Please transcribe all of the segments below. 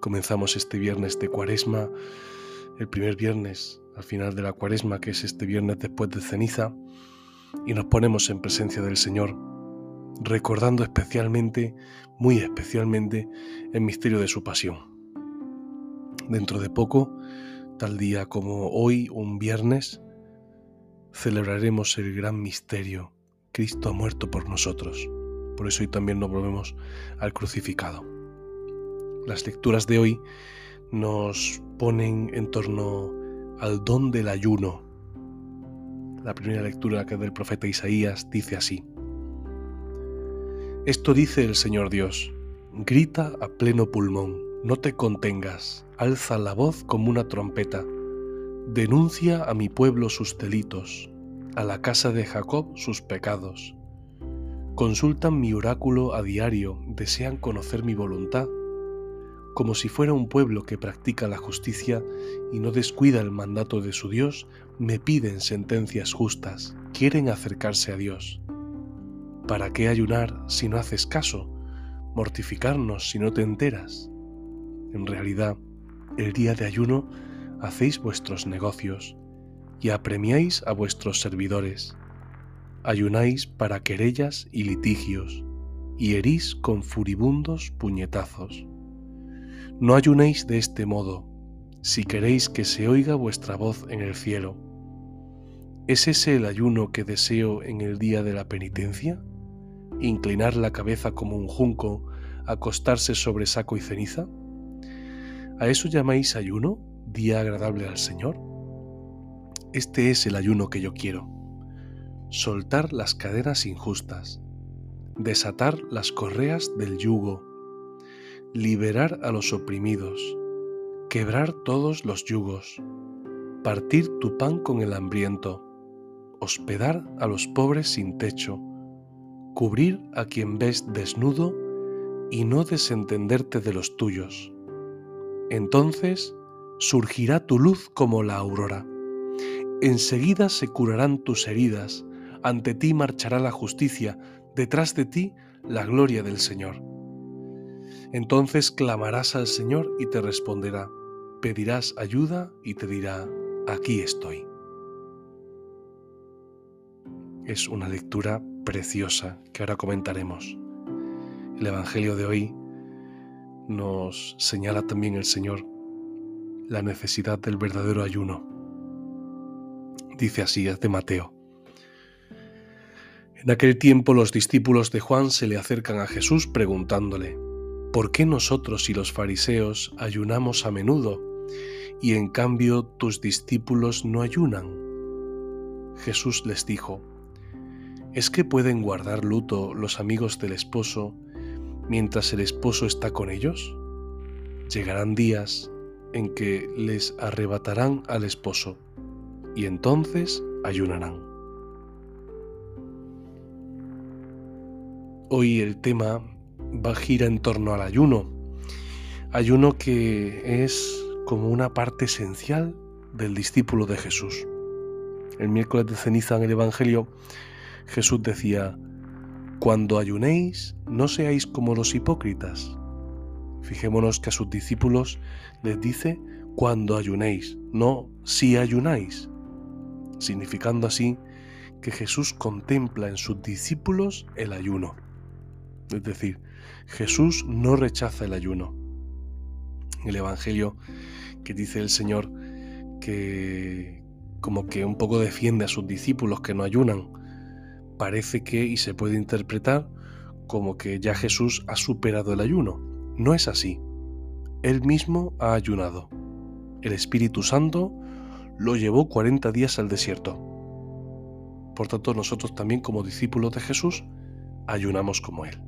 Comenzamos este viernes de cuaresma, el primer viernes al final de la cuaresma, que es este viernes después de ceniza, y nos ponemos en presencia del Señor, recordando especialmente, muy especialmente, el misterio de su pasión. Dentro de poco, tal día como hoy, un viernes, celebraremos el gran misterio. Cristo ha muerto por nosotros. Por eso hoy también nos volvemos al crucificado. Las lecturas de hoy nos ponen en torno al don del ayuno. La primera lectura que del profeta Isaías dice así. Esto dice el Señor Dios, grita a pleno pulmón, no te contengas, alza la voz como una trompeta, denuncia a mi pueblo sus delitos, a la casa de Jacob sus pecados. Consultan mi oráculo a diario, desean conocer mi voluntad como si fuera un pueblo que practica la justicia y no descuida el mandato de su Dios, me piden sentencias justas, quieren acercarse a Dios. ¿Para qué ayunar si no haces caso? ¿Mortificarnos si no te enteras? En realidad, el día de ayuno hacéis vuestros negocios y apremiáis a vuestros servidores. Ayunáis para querellas y litigios y herís con furibundos puñetazos. No ayunéis de este modo, si queréis que se oiga vuestra voz en el cielo. ¿Es ese el ayuno que deseo en el día de la penitencia? ¿Inclinar la cabeza como un junco, acostarse sobre saco y ceniza? ¿A eso llamáis ayuno, día agradable al Señor? Este es el ayuno que yo quiero. Soltar las cadenas injustas, desatar las correas del yugo, liberar a los oprimidos, quebrar todos los yugos, partir tu pan con el hambriento, hospedar a los pobres sin techo, cubrir a quien ves desnudo y no desentenderte de los tuyos. Entonces surgirá tu luz como la aurora. Enseguida se curarán tus heridas, ante ti marchará la justicia, detrás de ti la gloria del Señor. Entonces clamarás al Señor y te responderá, pedirás ayuda y te dirá, aquí estoy. Es una lectura preciosa que ahora comentaremos. El Evangelio de hoy nos señala también el Señor la necesidad del verdadero ayuno. Dice así, es de Mateo. En aquel tiempo los discípulos de Juan se le acercan a Jesús preguntándole, ¿por qué nosotros y los fariseos ayunamos a menudo y en cambio tus discípulos no ayunan? Jesús les dijo, ¿es que pueden guardar luto los amigos del esposo mientras el esposo está con ellos? Llegarán días en que les arrebatarán al esposo y entonces ayunarán. Hoy el tema va gira en torno al ayuno. Ayuno que es como una parte esencial del discípulo de Jesús. El miércoles de ceniza en el Evangelio Jesús decía, cuando ayunéis, no seáis como los hipócritas. Fijémonos que a sus discípulos les dice cuando ayunéis, no si ayunáis, significando así que Jesús contempla en sus discípulos el ayuno. Es decir, Jesús no rechaza el ayuno. El Evangelio que dice el Señor que como que un poco defiende a sus discípulos que no ayunan, parece que y se puede interpretar como que ya Jesús ha superado el ayuno. No es así. Él mismo ha ayunado. El Espíritu Santo lo llevó 40 días al desierto. Por tanto, nosotros también como discípulos de Jesús ayunamos como Él.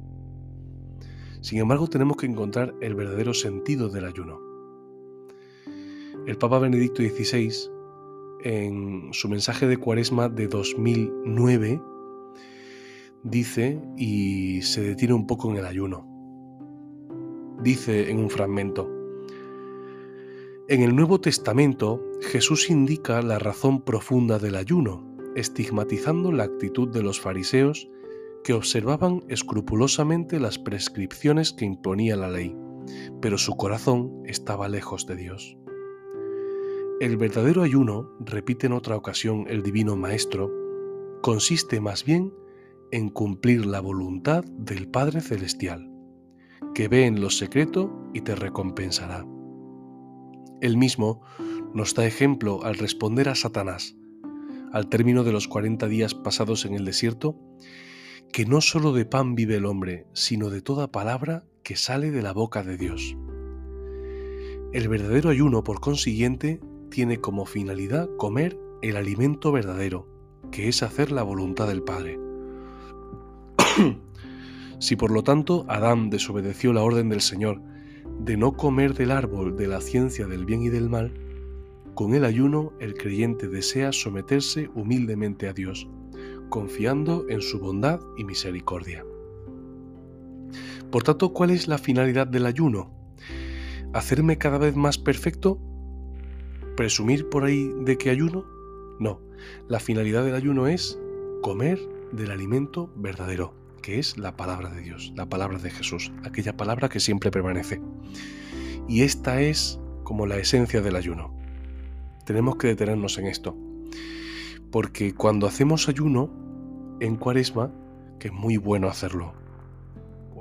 Sin embargo, tenemos que encontrar el verdadero sentido del ayuno. El Papa Benedicto XVI, en su mensaje de Cuaresma de 2009, dice y se detiene un poco en el ayuno. Dice en un fragmento, en el Nuevo Testamento Jesús indica la razón profunda del ayuno, estigmatizando la actitud de los fariseos que observaban escrupulosamente las prescripciones que imponía la ley, pero su corazón estaba lejos de Dios. El verdadero ayuno, repite en otra ocasión el Divino Maestro, consiste más bien en cumplir la voluntad del Padre Celestial, que ve en lo secreto y te recompensará. Él mismo nos da ejemplo al responder a Satanás, al término de los 40 días pasados en el desierto, que no solo de pan vive el hombre, sino de toda palabra que sale de la boca de Dios. El verdadero ayuno, por consiguiente, tiene como finalidad comer el alimento verdadero, que es hacer la voluntad del Padre. si por lo tanto Adán desobedeció la orden del Señor de no comer del árbol de la ciencia del bien y del mal, con el ayuno el creyente desea someterse humildemente a Dios, confiando en su bondad y misericordia. Por tanto, ¿cuál es la finalidad del ayuno? ¿Hacerme cada vez más perfecto? ¿Presumir por ahí de que ayuno? No, la finalidad del ayuno es comer del alimento verdadero, que es la palabra de Dios, la palabra de Jesús, aquella palabra que siempre permanece. Y esta es como la esencia del ayuno. Tenemos que detenernos en esto. Porque cuando hacemos ayuno en cuaresma, que es muy bueno hacerlo,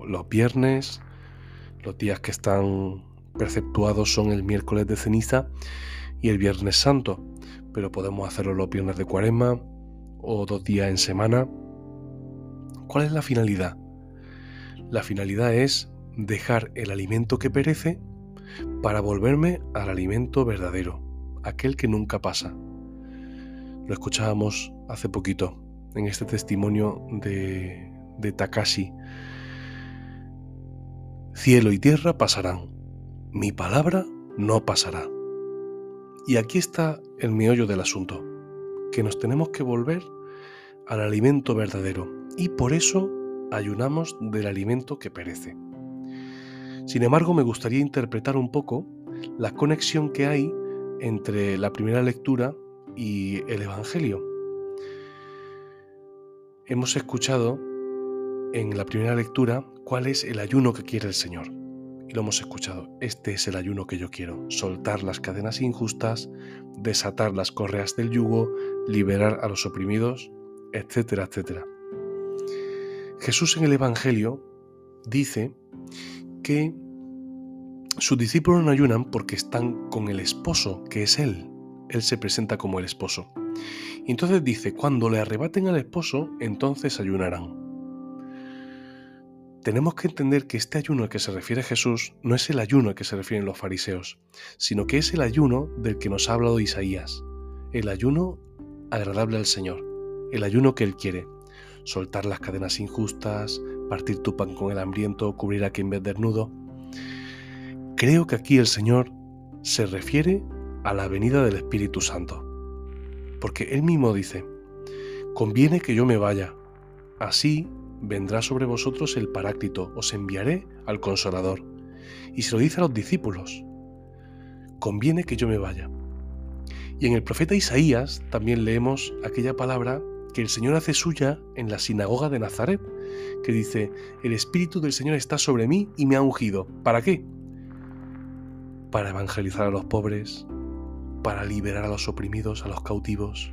los viernes, los días que están preceptuados son el miércoles de ceniza y el viernes santo, pero podemos hacerlo los viernes de cuaresma o dos días en semana. ¿Cuál es la finalidad? La finalidad es dejar el alimento que perece para volverme al alimento verdadero, aquel que nunca pasa. Lo escuchábamos hace poquito en este testimonio de, de Takashi. Cielo y tierra pasarán, mi palabra no pasará. Y aquí está el meollo del asunto, que nos tenemos que volver al alimento verdadero y por eso ayunamos del alimento que perece. Sin embargo, me gustaría interpretar un poco la conexión que hay entre la primera lectura y el Evangelio. Hemos escuchado en la primera lectura cuál es el ayuno que quiere el Señor. Y lo hemos escuchado. Este es el ayuno que yo quiero. Soltar las cadenas injustas, desatar las correas del yugo, liberar a los oprimidos, etcétera, etcétera. Jesús en el Evangelio dice que sus discípulos no ayunan porque están con el esposo, que es Él. Él se presenta como el esposo. Y entonces dice, cuando le arrebaten al esposo, entonces ayunarán. Tenemos que entender que este ayuno al que se refiere Jesús no es el ayuno al que se refieren los fariseos, sino que es el ayuno del que nos ha hablado Isaías, el ayuno agradable al Señor, el ayuno que Él quiere, soltar las cadenas injustas, partir tu pan con el hambriento, cubrir a quien ve desnudo. Creo que aquí el Señor se refiere a la venida del Espíritu Santo, porque Él mismo dice, conviene que yo me vaya, así vendrá sobre vosotros el Paráclito, os enviaré al Consolador. Y se lo dice a los discípulos, conviene que yo me vaya. Y en el profeta Isaías también leemos aquella palabra que el Señor hace suya en la sinagoga de Nazaret, que dice, el Espíritu del Señor está sobre mí y me ha ungido. ¿Para qué? para evangelizar a los pobres, para liberar a los oprimidos, a los cautivos,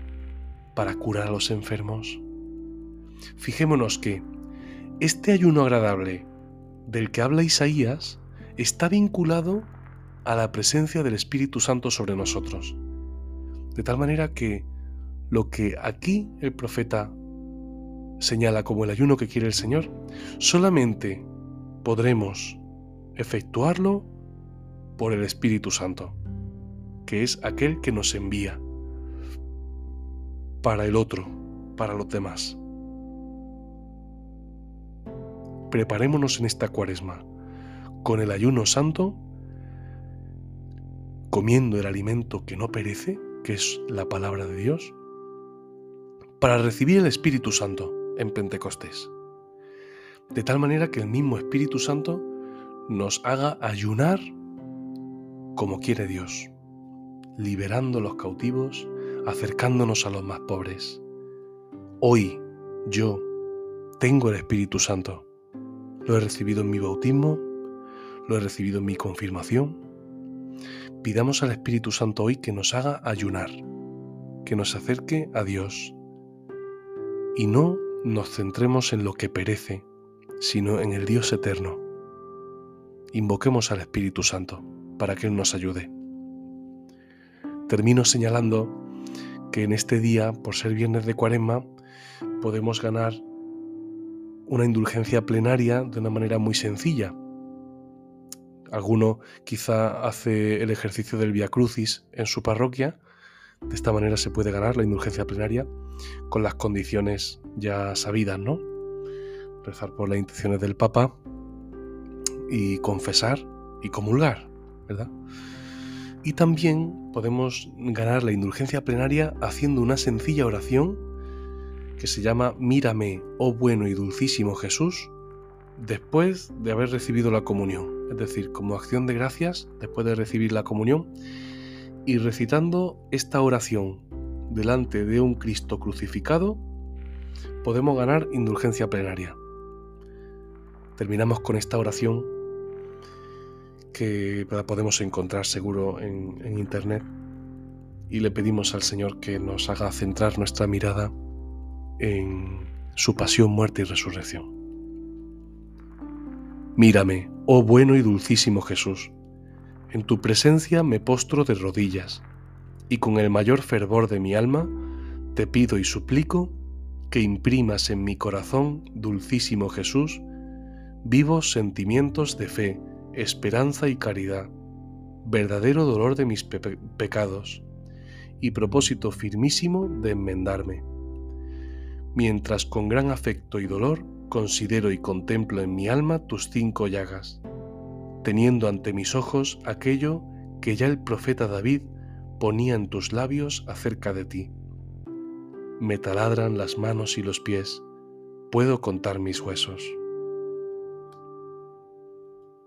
para curar a los enfermos. Fijémonos que este ayuno agradable del que habla Isaías está vinculado a la presencia del Espíritu Santo sobre nosotros. De tal manera que lo que aquí el profeta señala como el ayuno que quiere el Señor, solamente podremos efectuarlo por el Espíritu Santo, que es aquel que nos envía para el otro, para los demás. Preparémonos en esta cuaresma con el ayuno santo, comiendo el alimento que no perece, que es la palabra de Dios, para recibir el Espíritu Santo en Pentecostés. De tal manera que el mismo Espíritu Santo nos haga ayunar como quiere Dios, liberando a los cautivos, acercándonos a los más pobres. Hoy yo tengo el Espíritu Santo. Lo he recibido en mi bautismo, lo he recibido en mi confirmación. Pidamos al Espíritu Santo hoy que nos haga ayunar, que nos acerque a Dios y no nos centremos en lo que perece, sino en el Dios eterno. Invoquemos al Espíritu Santo para que Él nos ayude. Termino señalando que en este día, por ser viernes de cuaresma, podemos ganar una indulgencia plenaria de una manera muy sencilla. Alguno quizá hace el ejercicio del Via Crucis en su parroquia. De esta manera se puede ganar la indulgencia plenaria con las condiciones ya sabidas, ¿no? Rezar por las intenciones del Papa y confesar y comulgar, ¿verdad? Y también podemos ganar la indulgencia plenaria haciendo una sencilla oración que se llama Mírame, oh bueno y dulcísimo Jesús, después de haber recibido la comunión, es decir, como acción de gracias después de recibir la comunión, y recitando esta oración delante de un Cristo crucificado, podemos ganar indulgencia plenaria. Terminamos con esta oración que la podemos encontrar seguro en, en internet y le pedimos al Señor que nos haga centrar nuestra mirada en su pasión, muerte y resurrección. Mírame, oh bueno y dulcísimo Jesús, en tu presencia me postro de rodillas, y con el mayor fervor de mi alma te pido y suplico que imprimas en mi corazón, dulcísimo Jesús, vivos sentimientos de fe, esperanza y caridad, verdadero dolor de mis pecados, y propósito firmísimo de enmendarme mientras con gran afecto y dolor considero y contemplo en mi alma tus cinco llagas, teniendo ante mis ojos aquello que ya el profeta David ponía en tus labios acerca de ti. Me taladran las manos y los pies, puedo contar mis huesos.